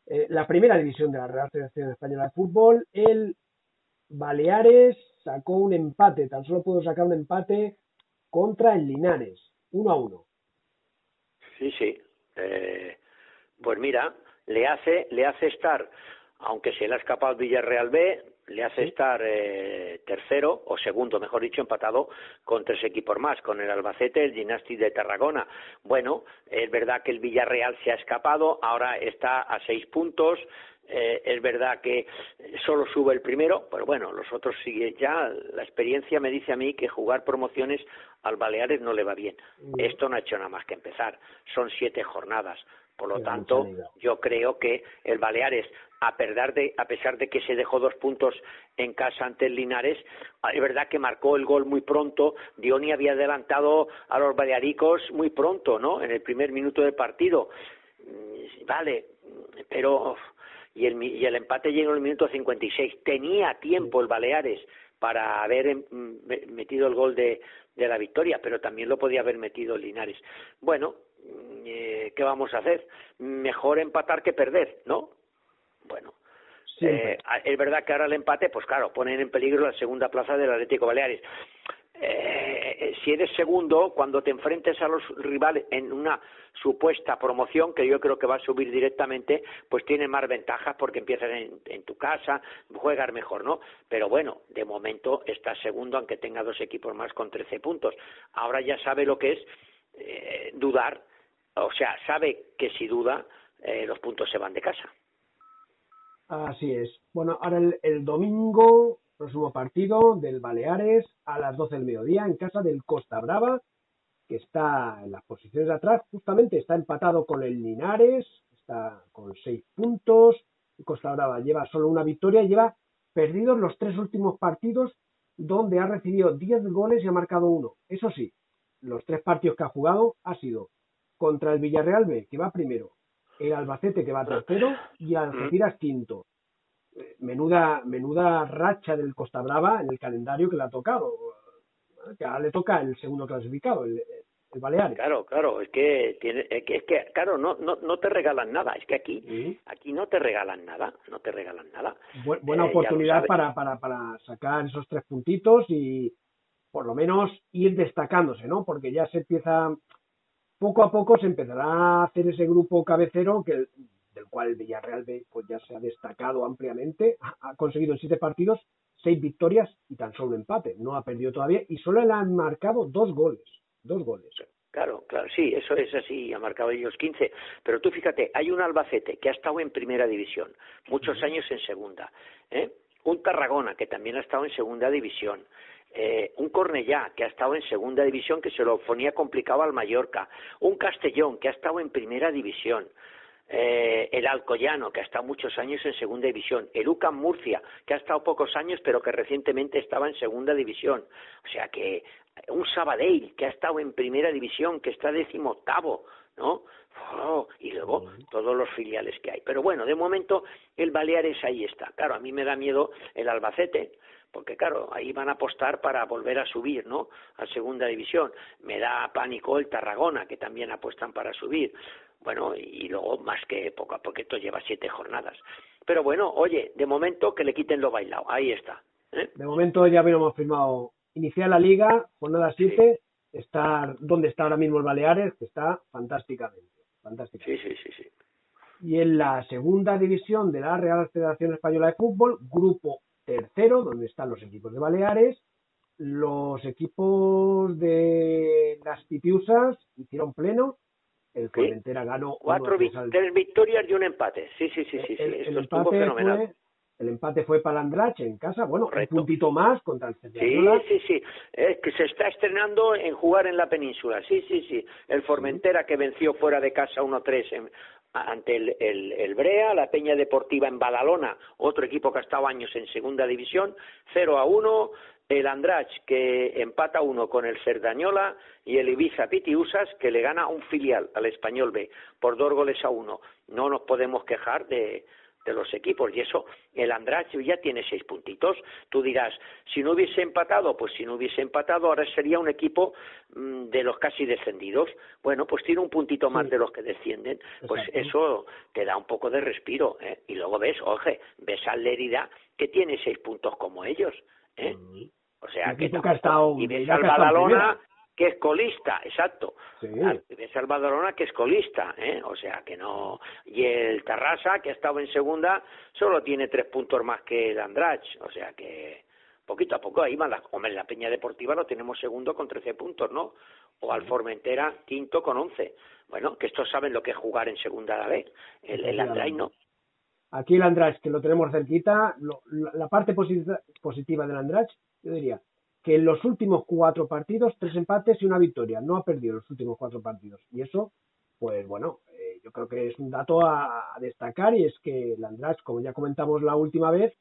eh, la primera división de la Real Federación Española de Fútbol, el Baleares sacó un empate, tan solo pudo sacar un empate contra el Linares, uno a uno. Sí, sí. Eh, pues mira, le hace, le hace estar, aunque se le ha escapado el Villarreal B, le hace estar eh, tercero o segundo, mejor dicho, empatado con tres equipos más, con el Albacete, el Gimnasti de Tarragona. Bueno, es verdad que el Villarreal se ha escapado, ahora está a seis puntos, eh, es verdad que solo sube el primero, pero bueno, los otros siguen ya. La experiencia me dice a mí que jugar promociones al Baleares no le va bien. Esto no ha hecho nada más que empezar. Son siete jornadas. Por lo tanto, yo creo que el Baleares, a, de, a pesar de que se dejó dos puntos en casa ante el Linares, ah, es verdad que marcó el gol muy pronto. Dioni había adelantado a los balearicos muy pronto, ¿no? En el primer minuto del partido. Mm, vale, pero y el, y el empate llegó en el minuto 56. Tenía tiempo el Baleares para haber em, metido el gol de, de la victoria, pero también lo podía haber metido Linares. Bueno, mm, eh, ¿qué vamos a hacer? Mejor empatar que perder, ¿no? Bueno, eh, es verdad que ahora el empate, pues claro, ponen en peligro la segunda plaza del Atlético Baleares. Eh, si eres segundo, cuando te enfrentes a los rivales en una supuesta promoción, que yo creo que va a subir directamente, pues tiene más ventajas porque empiezas en, tu casa, juegas mejor, ¿no? Pero bueno, de momento está segundo, aunque tenga dos equipos más con 13 puntos. Ahora ya sabe lo que es eh, dudar, o sea, sabe que si duda, eh, los puntos se van de casa. Así es. Bueno, ahora el domingo Próximo partido del Baleares a las 12 del mediodía en casa del Costa Brava, que está en las posiciones de atrás, justamente está empatado con el Linares, está con seis puntos. Costa Brava lleva solo una victoria lleva perdidos los tres últimos partidos donde ha recibido 10 goles y ha marcado uno. Eso sí, los tres partidos que ha jugado ha sido contra el Villarreal B, que va primero, el Albacete, que va tercero, y Algeciras quinto menuda, menuda racha del Costa Brava en el calendario que le ha tocado. Que ahora le toca el segundo clasificado, el, el Baleares. Claro, claro, es que tiene, es que, claro, no, no, no te regalan nada, es que aquí, aquí no te regalan nada, no te regalan nada. buena eh, oportunidad para, para, para sacar esos tres puntitos y, por lo menos ir destacándose, ¿no? Porque ya se empieza, poco a poco se empezará a hacer ese grupo cabecero que del cual Villarreal B pues ya se ha destacado ampliamente, ha conseguido en siete partidos seis victorias y tan solo un empate, no ha perdido todavía y solo le han marcado dos goles, dos goles. Claro, claro, sí, eso es así, ha marcado ellos 15. Pero tú fíjate, hay un Albacete que ha estado en primera división, muchos años en segunda, ¿eh? un Tarragona que también ha estado en segunda división, eh, un Cornellá que ha estado en segunda división que se lo ponía complicado al Mallorca, un Castellón que ha estado en primera división, eh, el Alcoyano, que ha estado muchos años en segunda división, el UCAM Murcia, que ha estado pocos años, pero que recientemente estaba en segunda división. O sea que un Sabadell, que ha estado en primera división, que está decimoctavo, ¿no? Oh, y luego todos los filiales que hay. Pero bueno, de momento el Baleares ahí está. Claro, a mí me da miedo el Albacete, porque claro, ahí van a apostar para volver a subir, ¿no? A segunda división. Me da pánico el Tarragona, que también apuestan para subir. Bueno, y luego más que poco a poco, esto lleva siete jornadas. Pero bueno, oye, de momento que le quiten lo bailado, ahí está. ¿eh? De momento ya habíamos firmado iniciar la liga, jornada siete, estar donde está ahora mismo el Baleares, que está fantásticamente. fantásticamente. Sí, sí, sí, sí. Y en la segunda división de la Real Federación Española de Fútbol, grupo tercero, donde están los equipos de Baleares, los equipos de las Pitiusas hicieron pleno el Formentera ganó cuatro tres victorias y un empate. Sí, sí, sí, sí, el, sí. el empate fue, el empate fue para Andrache en casa, bueno, un puntito más contra el Sí, sí, sí. Es que se está estrenando en jugar en la península. Sí, sí, sí. El Formentera que venció fuera de casa 1-3 ante el, el, el, Brea, la Peña Deportiva en Badalona, otro equipo que ha estado años en segunda división, 0 a 1, el Andrach que empata uno con el Cerdañola y el Ibiza Pitiusas que le gana un filial al Español B por dos goles a uno. No nos podemos quejar de, de los equipos y eso el Andrach ya tiene seis puntitos. Tú dirás, si no hubiese empatado, pues si no hubiese empatado ahora sería un equipo mm, de los casi descendidos. Bueno, pues tiene un puntito más de los que descienden. Pues eso te da un poco de respiro. ¿eh? Y luego ves, oje, ves a Lerida que tiene seis puntos como ellos. ¿Eh? O sea, que, que ha estado, y ves al Badalona que es colista, exacto. Sí. Ves al Badalona que es colista, ¿eh? O sea, que no... Y el Tarrasa, que ha estado en segunda, solo tiene tres puntos más que el Andrach. O sea que poquito a poco ahí van las... Hombre, la Peña Deportiva lo tenemos segundo con trece puntos, ¿no? O al Formentera quinto con once. Bueno, que estos saben lo que es jugar en segunda a la vez. El, el Andrach no. Aquí el Andrach, que lo tenemos cerquita, lo, la parte positiva del Andrach yo diría que en los últimos cuatro partidos, tres empates y una victoria. No ha perdido los últimos cuatro partidos. Y eso, pues bueno, eh, yo creo que es un dato a, destacar y es que Landrás, como ya comentamos la última vez,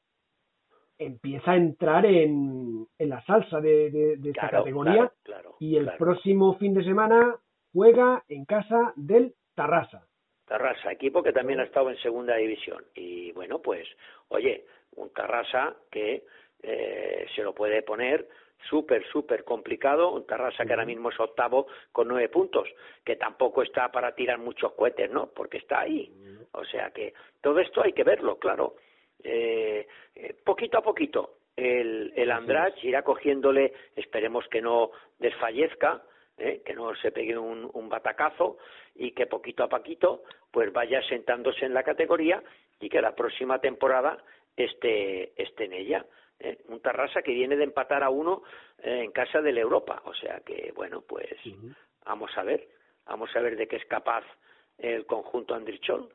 empieza a entrar en, en la salsa de, esta categoría y el próximo fin de semana juega en casa del Tarrasa. Tarrasa, equipo que también ha estado en segunda división. Y bueno, pues, oye, un Tarrasa que eh, se lo puede poner súper, súper complicado. Un Tarrasa que ahora mismo es octavo con nueve puntos, que tampoco está para tirar muchos cohetes, ¿no? Porque está ahí. O sea que todo esto hay que verlo, claro. Eh, eh, poquito a poquito, el, el Andrach irá cogiéndole, esperemos que no desfallezca, ¿eh? que no se pegue un, un batacazo y que poquito a poquito pues vaya sentándose en la categoría y que la próxima temporada esté, esté en ella. ¿eh? un Tarrasa que viene de empatar a uno eh, en casa del Europa. O sea que, bueno, pues vamos a ver, vamos a ver de qué es capaz el conjunto Andrichol.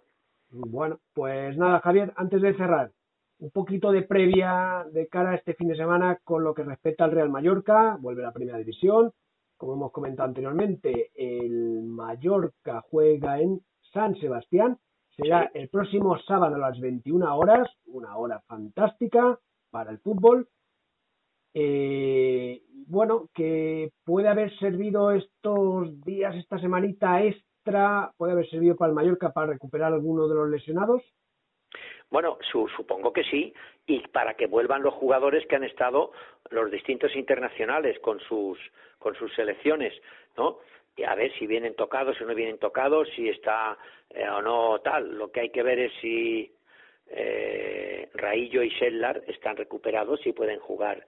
Bueno, pues nada, Javier, antes de cerrar, un poquito de previa de cara a este fin de semana con lo que respecta al Real Mallorca, vuelve a la primera división. Como hemos comentado anteriormente, el Mallorca juega en San Sebastián. Será el próximo sábado a las 21 horas, una hora fantástica para el fútbol. Eh, bueno, que puede haber servido estos días, esta semanita extra, puede haber servido para el Mallorca para recuperar alguno de los lesionados. Bueno, supongo que sí, y para que vuelvan los jugadores que han estado los distintos internacionales con sus con sus selecciones, ¿no? Y a ver si vienen tocados o no vienen tocados, si está eh, o no tal. Lo que hay que ver es si eh, Raillo y Sellar están recuperados y pueden jugar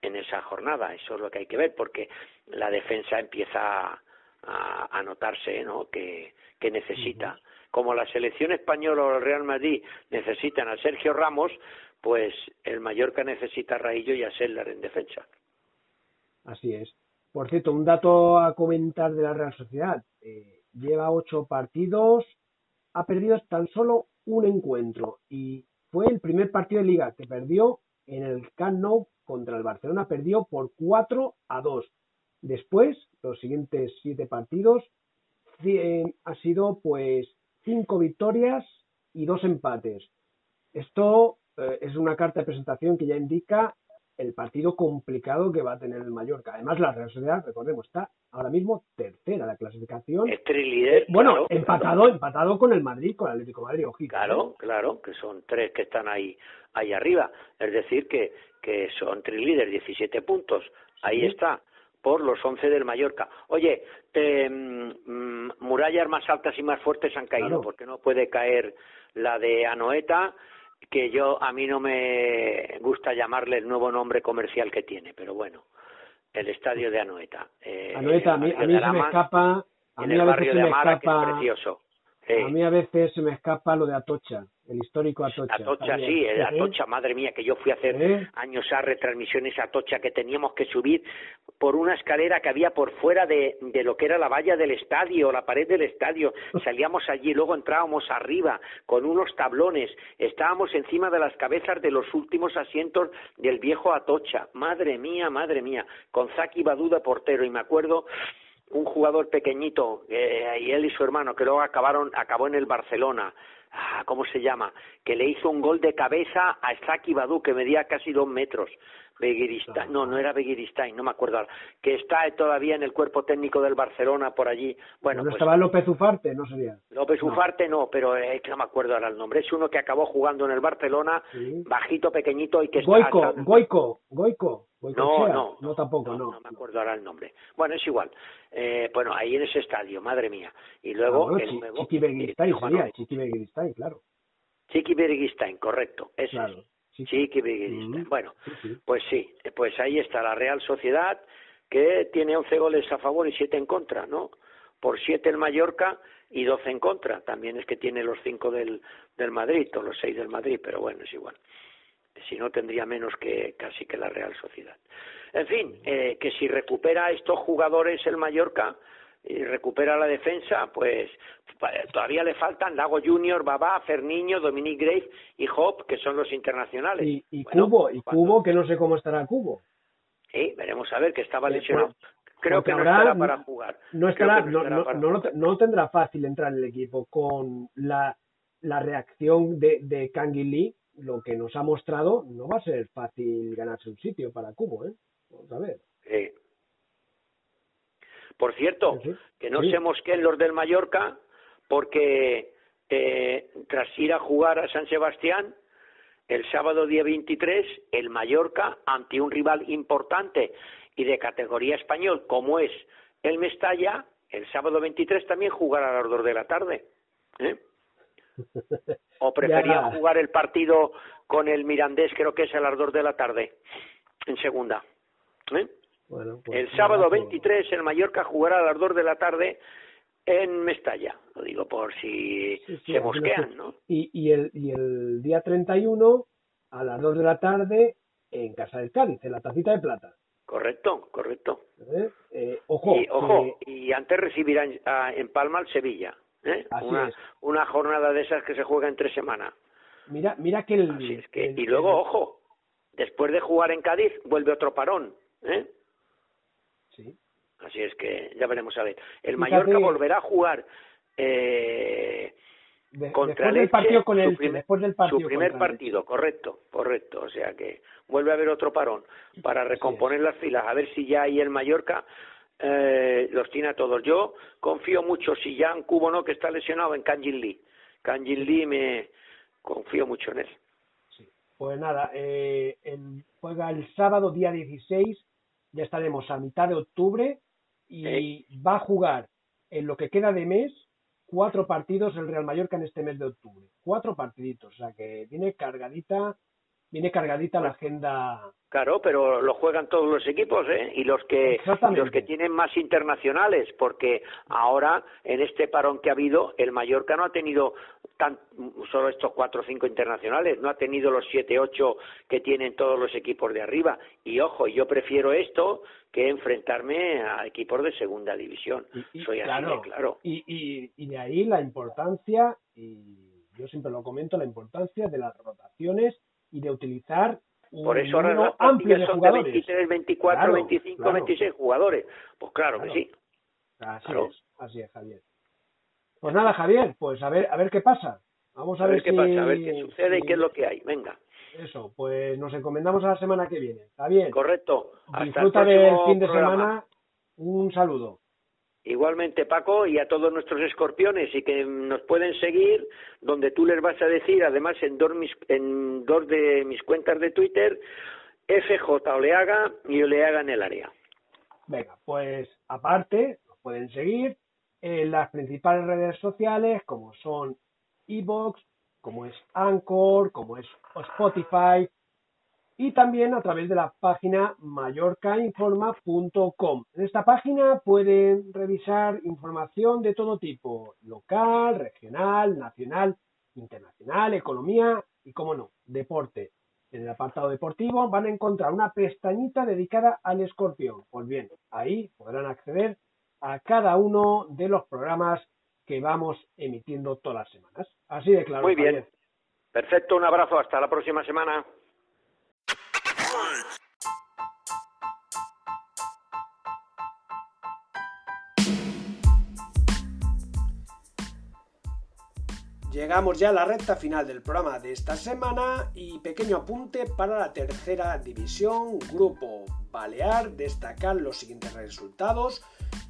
en esa jornada. Eso es lo que hay que ver, porque la defensa empieza a, notarse, ¿no? Que, que necesita. Como la selección española o el Real Madrid necesitan a Sergio Ramos, pues el Mallorca necesita a Raillo y a Seller en defensa. Así es. Por cierto, un dato a comentar de la Real Sociedad. Eh, lleva ocho partidos, ha perdido tan solo un encuentro y fue el primer partido de liga que perdió en el Camp contra el Barcelona, perdió por 4 a 2. Después, los siguientes siete partidos ha sido pues cinco victorias y dos empates. Esto eh, es una carta de presentación que ya indica el partido complicado que va a tener el Mallorca. Además, la Real Sociedad, recordemos, está ahora mismo tercera en la clasificación. Es líder. Eh, bueno, empatado, empatado con el Madrid, con el Atlético Madrid, ojito. Claro, claro, que son tres que están ahí, ahí arriba. Es decir, que, que son líder, 17 puntos. Ahí está por los 11 del Mallorca. Oye, mm, murallas más altas y más fuertes han caído, porque no puede caer la de Anoeta, que yo a mí no me gusta llamarle el nuevo nombre comercial que tiene, pero bueno, el estadio de Anoeta. Eh, Anoeta, a mí, se me escapa, a mí a veces se me escapa, precioso. A mí a veces se me escapa lo de Atocha el histórico Atocha. Atocha, sí, el Atocha, madre mía, que yo fui a hacer ¿Eh? años a retransmisiones a Atocha, que teníamos que subir por una escalera que había por fuera de, de lo que era la valla del estadio, la pared del estadio. *laughs* Salíamos allí, luego entrábamos arriba con unos tablones, estábamos encima de las cabezas de los últimos asientos del viejo Atocha. Madre mía, madre mía, con Zaki Baduda portero, y me acuerdo un jugador pequeñito eh, y él y su hermano que luego acabaron acabó en el Barcelona ah, ¿cómo se llama? Que le hizo un gol de cabeza a Saki Badu, que medía casi dos metros. Begiristain, no, no era Begiristain, no me acuerdo, que está todavía en el cuerpo técnico del Barcelona por allí. Bueno, ¿No pues estaba López Ufarte? No sería. López Ufarte no, pero eh, no me acuerdo ahora el nombre. Es uno que acabó jugando en el Barcelona, bajito, pequeñito y que Goico, está... Goico, Goico. No, no, no, tampoco, no, no. me acuerdo ahora el nombre. Bueno, es igual. Eh, bueno, ahí en ese estadio, madre mía. Y luego ah, el nuevo... Chiqui Begiristain sería, Chiqui Begiristain, claro. Chiqui Begiristain, correcto, ese claro. Chiqui Bueno, pues sí, pues ahí está la Real Sociedad que tiene 11 goles a favor y 7 en contra, ¿no? Por 7 el Mallorca y 12 en contra. También es que tiene los 5 del, del Madrid, o los 6 del Madrid, pero bueno, es igual. Si no, tendría menos que casi que la Real Sociedad. En fin, eh, que si recupera estos jugadores el Mallorca, y recupera la defensa, pues todavía le faltan Lago Junior, Babá, Ferniño, Dominic Grave y Hop, que son los internacionales. Y, Cubo, y Cubo, que no sé cómo estará Cubo. Sí, veremos a ver, que estaba lesionado. Creo que no estará para jugar. No, estará, no, no, no, tendrá fácil entrar en el equipo con la, la reacción de, de Kangi Lee, lo que nos ha mostrado, no va a ser fácil ganarse un sitio para Cubo, ¿eh? Vamos a ver. Sí. Por cierto, que no se mosqueen los del Mallorca, porque eh, tras ir a jugar a San Sebastián, el sábado día 23, el Mallorca, ante un rival importante y de categoría español, como es el Mestalla, el sábado 23 también jugará a las dos de la tarde. ¿eh? *laughs* ¿O preferían jugar el partido con el Mirandés, creo que es a las dos de la tarde, en segunda? ¿eh? Pues el sábado 23 el Mallorca jugará a las 2 de la tarde en Mestalla. Lo digo por si se mosquean, ¿no? Y, y, el, y el día 31 a las 2 de la tarde en Casa del Cádiz, en la Tacita de Plata. Correcto, correcto. ¿Eh? Eh, ojo, y, ojo y antes recibirán en Palma el Sevilla. ¿eh? Una, una, jornada de esas que se juega en tres semanas. Mira, mira que el, y luego, ojo, después de jugar en Cádiz vuelve otro parón. ¿eh? Así es que ya veremos a ver. El Mallorca volverá a jugar eh, contra después partido con el, después del partido su primer partido, correcto, correcto. O sea que vuelve a haber otro parón para recomponer las filas, a ver si ya ahí el Mallorca eh, los tiene a todos. Yo confío mucho, si ya en Cubo no, que está lesionado en Kanjin Lee. Kanjin Lee me confío mucho en él. Pues nada, eh, juega el sábado día 16 ya estaremos a mitad de octubre y va a jugar en lo que queda de mes cuatro partidos el Real Mallorca en este mes de octubre. Cuatro partiditos, o sea que viene cargadita, viene cargadita la agenda Claro, pero lo juegan todos los equipos, ¿eh? Y los que los que tienen más internacionales, porque ahora en este parón que ha habido, el Mallorca no ha tenido tan, solo estos cuatro o cinco internacionales, no ha tenido los siete ocho que tienen todos los equipos de arriba. Y ojo, yo prefiero esto que enfrentarme a equipos de segunda división. Soy así de claro. Y, y, y de ahí la importancia, y yo siempre lo comento, la importancia de las rotaciones y de utilizar por eso ahora las plantillas son de 23, 24, 25, 26 jugadores. Pues claro, que sí. Así es, así es, Javier. Pues nada, Javier, pues a ver, a ver qué pasa. Vamos a, ver, qué pasa, a ver qué sucede y qué es lo que hay. Venga. Eso, pues nos encomendamos a la semana que viene. ¿Está bien? Correcto. Disfruta del fin de semana. Un saludo. Igualmente, Paco, y a todos nuestros escorpiones y que nos pueden seguir, donde tú les vas a decir, además en dos, en dos de mis cuentas de Twitter, FJ Oleaga y Oleaga en el área. Venga, pues aparte, nos pueden seguir en las principales redes sociales como son Evox, como es Anchor, como es Spotify, y también a través de la página mallorcainforma.com. En esta página pueden revisar información de todo tipo, local, regional, nacional, internacional, economía y, como no, deporte. En el apartado deportivo van a encontrar una pestañita dedicada al escorpión. Pues bien, ahí podrán acceder a cada uno de los programas que vamos emitiendo todas las semanas. Así de claro. Muy bien. Perfecto, un abrazo. Hasta la próxima semana. Llegamos ya a la recta final del programa de esta semana y pequeño apunte para la tercera división, Grupo Balear, destacar los siguientes resultados,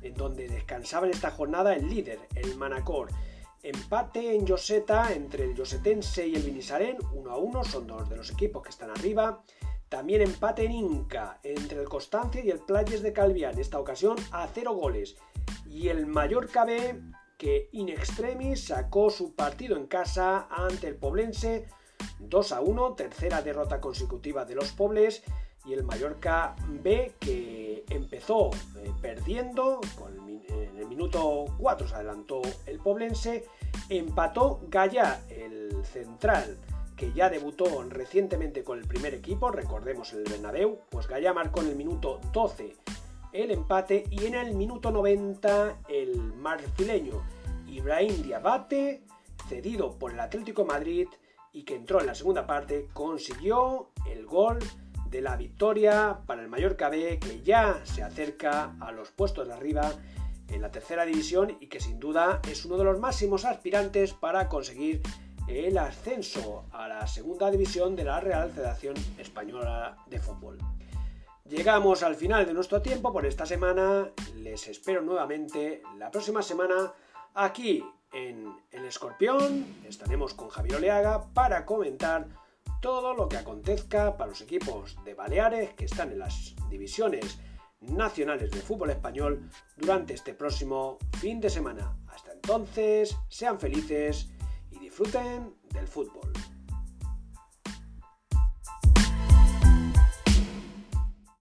en donde descansaba en esta jornada el líder, el Manacor. Empate en Joseta entre el Josetense y el Vinisarén, 1 a 1, son dos de los equipos que están arriba. También empate en Inca entre el Constancia y el Playes de Calviá, en esta ocasión a 0 goles. Y el Mallorca B que in extremis sacó su partido en casa ante el Poblense 2 a 1, tercera derrota consecutiva de los Pobles y el Mallorca B que empezó eh, perdiendo en el minuto 4 se adelantó el Poblense, empató Gaya, el central que ya debutó recientemente con el primer equipo, recordemos el Bernabéu, pues Gaya marcó en el minuto 12 el empate y en el minuto 90 el marfileño Ibrahim Diabate, cedido por el Atlético Madrid y que entró en la segunda parte, consiguió el gol de la victoria para el Mallorca B que ya se acerca a los puestos de arriba en la tercera división y que sin duda es uno de los máximos aspirantes para conseguir el ascenso a la segunda división de la Real Federación Española de Fútbol. Llegamos al final de nuestro tiempo por esta semana. Les espero nuevamente la próxima semana aquí en El Escorpión. Estaremos con Javier Oleaga para comentar todo lo que acontezca para los equipos de Baleares que están en las divisiones nacionales de fútbol español durante este próximo fin de semana. Hasta entonces, sean felices y disfruten del fútbol.